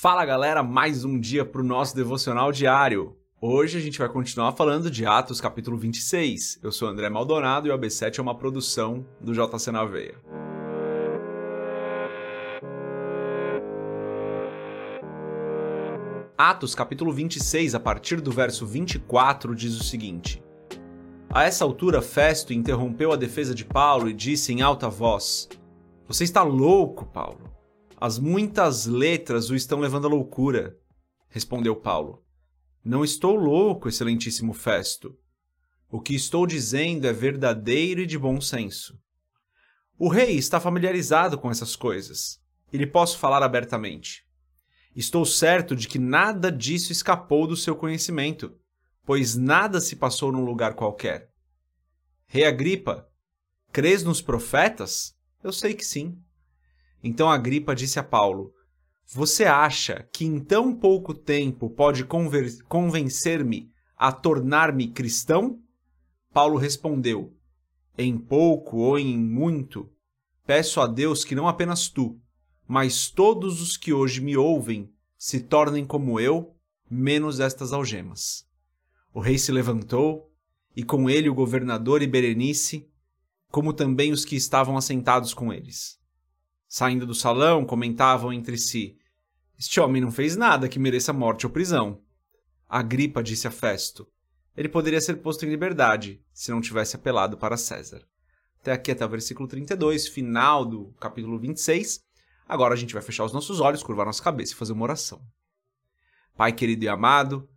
Fala galera, mais um dia para o nosso devocional diário. Hoje a gente vai continuar falando de Atos capítulo 26. Eu sou André Maldonado e o AB7 é uma produção do JC na Veia. Atos capítulo 26, a partir do verso 24, diz o seguinte: A essa altura, Festo interrompeu a defesa de Paulo e disse em alta voz: Você está louco, Paulo? As muitas letras o estão levando à loucura. Respondeu Paulo: Não estou louco, excelentíssimo Festo. O que estou dizendo é verdadeiro e de bom senso. O rei está familiarizado com essas coisas e lhe posso falar abertamente. Estou certo de que nada disso escapou do seu conhecimento, pois nada se passou num lugar qualquer. Rei Agripa, crês nos profetas? Eu sei que sim. Então Agripa disse a Paulo: Você acha que em tão pouco tempo pode convencer-me a tornar-me cristão? Paulo respondeu: Em pouco ou em muito, peço a Deus que não apenas tu, mas todos os que hoje me ouvem se tornem como eu, menos estas algemas. O rei se levantou, e com ele o governador e Berenice, como também os que estavam assentados com eles. Saindo do salão, comentavam entre si: Este homem não fez nada que mereça morte ou prisão. Agripa disse a Festo: Ele poderia ser posto em liberdade se não tivesse apelado para César. Até aqui até o versículo 32, final do capítulo 26. Agora a gente vai fechar os nossos olhos, curvar nossa cabeça e fazer uma oração. Pai querido e amado,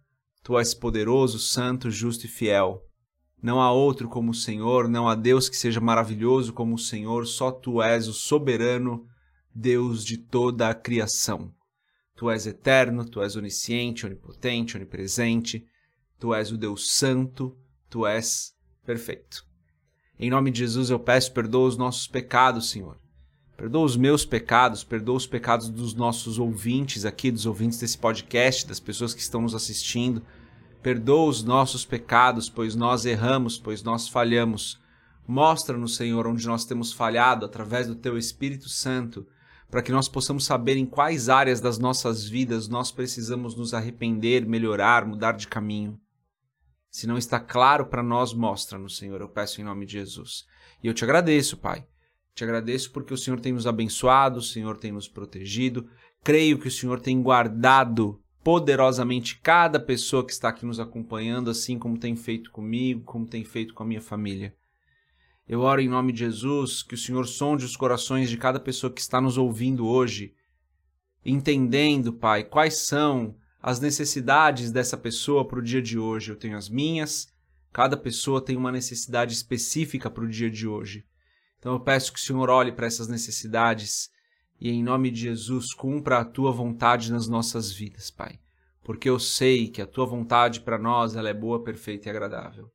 Tu és poderoso, santo, justo e fiel. Não há outro como o Senhor, não há Deus que seja maravilhoso como o Senhor, só Tu és o soberano Deus de toda a criação. Tu és eterno, Tu és onisciente, onipotente, onipresente, Tu és o Deus santo, Tu és perfeito. Em nome de Jesus eu peço perdoa os nossos pecados, Senhor. Perdoa os meus pecados, perdoa os pecados dos nossos ouvintes aqui, dos ouvintes desse podcast, das pessoas que estão nos assistindo. Perdoa os nossos pecados, pois nós erramos, pois nós falhamos. Mostra-nos, Senhor, onde nós temos falhado através do Teu Espírito Santo, para que nós possamos saber em quais áreas das nossas vidas nós precisamos nos arrepender, melhorar, mudar de caminho. Se não está claro para nós, mostra-nos, Senhor, eu peço em nome de Jesus. E eu te agradeço, Pai te agradeço porque o Senhor tem nos abençoado, o Senhor tem nos protegido. Creio que o Senhor tem guardado poderosamente cada pessoa que está aqui nos acompanhando, assim como tem feito comigo, como tem feito com a minha família. Eu oro em nome de Jesus que o Senhor sonde os corações de cada pessoa que está nos ouvindo hoje, entendendo, Pai, quais são as necessidades dessa pessoa para o dia de hoje. Eu tenho as minhas, cada pessoa tem uma necessidade específica para o dia de hoje. Então eu peço que o Senhor olhe para essas necessidades e, em nome de Jesus, cumpra a tua vontade nas nossas vidas, Pai. Porque eu sei que a tua vontade para nós ela é boa, perfeita e agradável.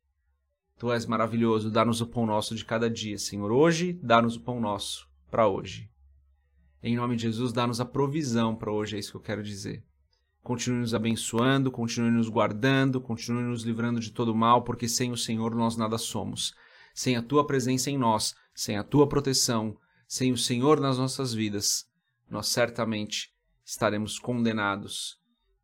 Tu és maravilhoso, dá-nos o pão nosso de cada dia, Senhor. Hoje, dá-nos o pão nosso para hoje. Em nome de Jesus, dá-nos a provisão para hoje, é isso que eu quero dizer. Continue nos abençoando, continue nos guardando, continue nos livrando de todo mal, porque sem o Senhor nós nada somos. Sem a tua presença em nós, sem a tua proteção, sem o Senhor nas nossas vidas, nós certamente estaremos condenados.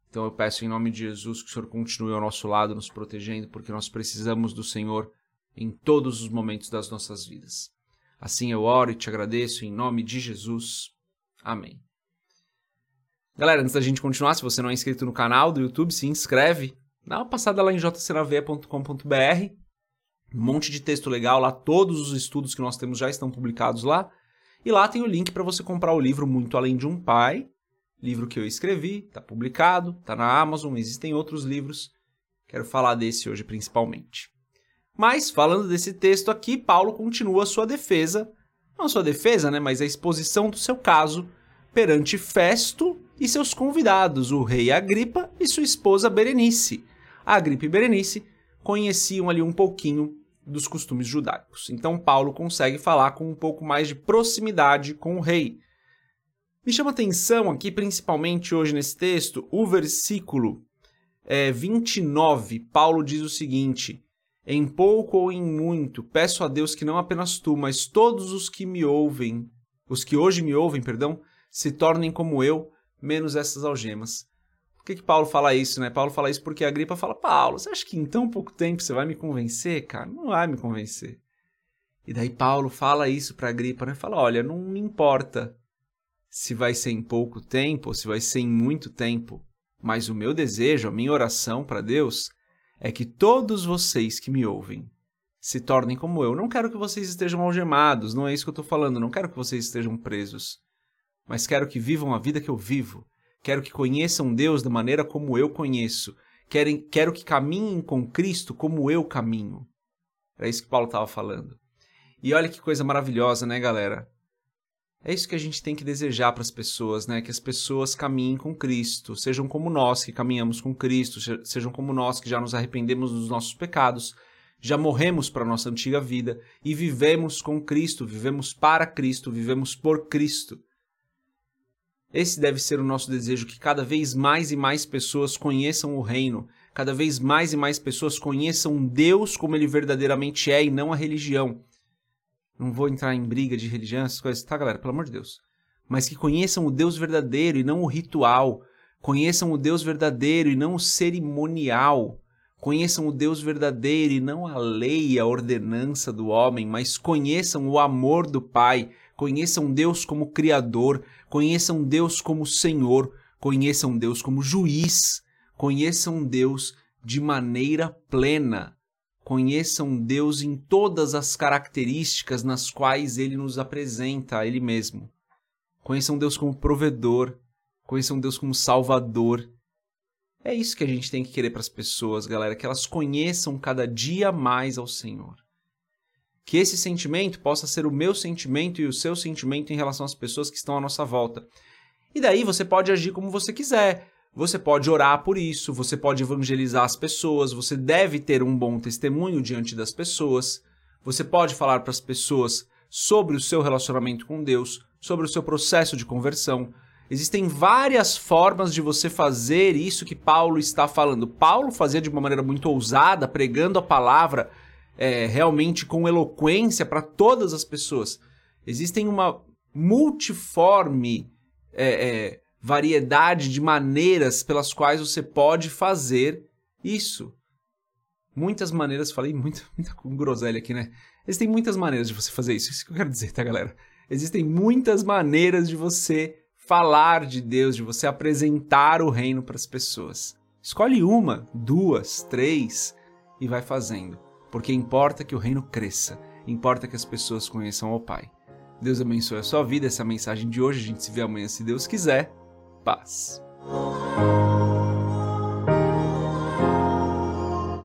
Então eu peço em nome de Jesus que o Senhor continue ao nosso lado, nos protegendo, porque nós precisamos do Senhor em todos os momentos das nossas vidas. Assim eu oro e te agradeço em nome de Jesus. Amém. Galera, antes da gente continuar, se você não é inscrito no canal do YouTube, se inscreve. Dá uma passada lá em jcnave.com.br um monte de texto legal lá, todos os estudos que nós temos já estão publicados lá. E lá tem o link para você comprar o livro Muito Além de um Pai, livro que eu escrevi, está publicado, está na Amazon, existem outros livros. Quero falar desse hoje principalmente. Mas, falando desse texto aqui, Paulo continua sua defesa, não sua defesa, né, mas a exposição do seu caso perante Festo e seus convidados, o rei Agripa e sua esposa Berenice. A Agripa e Berenice conheciam ali um pouquinho dos costumes judaicos. Então Paulo consegue falar com um pouco mais de proximidade com o rei. Me chama atenção aqui, principalmente hoje nesse texto, o versículo é, 29. Paulo diz o seguinte: Em pouco ou em muito, peço a Deus que não apenas tu, mas todos os que me ouvem, os que hoje me ouvem, perdão, se tornem como eu, menos essas algemas. Por que, que Paulo fala isso, né? Paulo fala isso porque a gripa fala: Paulo, você acha que em tão pouco tempo você vai me convencer, cara? Não vai me convencer. E daí Paulo fala isso para a gripa, né? Fala: olha, não me importa se vai ser em pouco tempo ou se vai ser em muito tempo, mas o meu desejo, a minha oração para Deus é que todos vocês que me ouvem se tornem como eu. Não quero que vocês estejam algemados, não é isso que eu estou falando, não quero que vocês estejam presos, mas quero que vivam a vida que eu vivo quero que conheçam Deus da maneira como eu conheço, quero, quero que caminhem com Cristo como eu caminho. Era isso que Paulo estava falando. E olha que coisa maravilhosa, né, galera? É isso que a gente tem que desejar para as pessoas, né? Que as pessoas caminhem com Cristo, sejam como nós que caminhamos com Cristo, sejam como nós que já nos arrependemos dos nossos pecados, já morremos para a nossa antiga vida e vivemos com Cristo, vivemos para Cristo, vivemos por Cristo. Esse deve ser o nosso desejo, que cada vez mais e mais pessoas conheçam o reino, cada vez mais e mais pessoas conheçam Deus como ele verdadeiramente é e não a religião. Não vou entrar em briga de religião, essas coisas, tá, galera? Pelo amor de Deus. Mas que conheçam o Deus verdadeiro e não o ritual. Conheçam o Deus verdadeiro e não o cerimonial. Conheçam o Deus verdadeiro e não a lei, a ordenança do homem, mas conheçam o amor do Pai, conheçam Deus como Criador, conheçam Deus como Senhor, conheçam Deus como juiz, conheçam Deus de maneira plena, conheçam Deus em todas as características nas quais ele nos apresenta a ele mesmo. Conheçam Deus como provedor, conheçam Deus como salvador. É isso que a gente tem que querer para as pessoas, galera, que elas conheçam cada dia mais ao Senhor que esse sentimento possa ser o meu sentimento e o seu sentimento em relação às pessoas que estão à nossa volta. E daí você pode agir como você quiser. Você pode orar por isso, você pode evangelizar as pessoas, você deve ter um bom testemunho diante das pessoas. Você pode falar para as pessoas sobre o seu relacionamento com Deus, sobre o seu processo de conversão. Existem várias formas de você fazer isso que Paulo está falando. Paulo fazia de uma maneira muito ousada, pregando a palavra é, realmente com eloquência para todas as pessoas. Existem uma multiforme é, é, variedade de maneiras pelas quais você pode fazer isso. Muitas maneiras, falei muita, muita groselha aqui, né? Existem muitas maneiras de você fazer isso. Isso que eu quero dizer, tá, galera? Existem muitas maneiras de você falar de Deus, de você apresentar o reino para as pessoas. Escolhe uma, duas, três e vai fazendo porque importa que o reino cresça, importa que as pessoas conheçam ao Pai. Deus abençoe a sua vida, essa é a mensagem de hoje. A gente se vê amanhã se Deus quiser. Paz.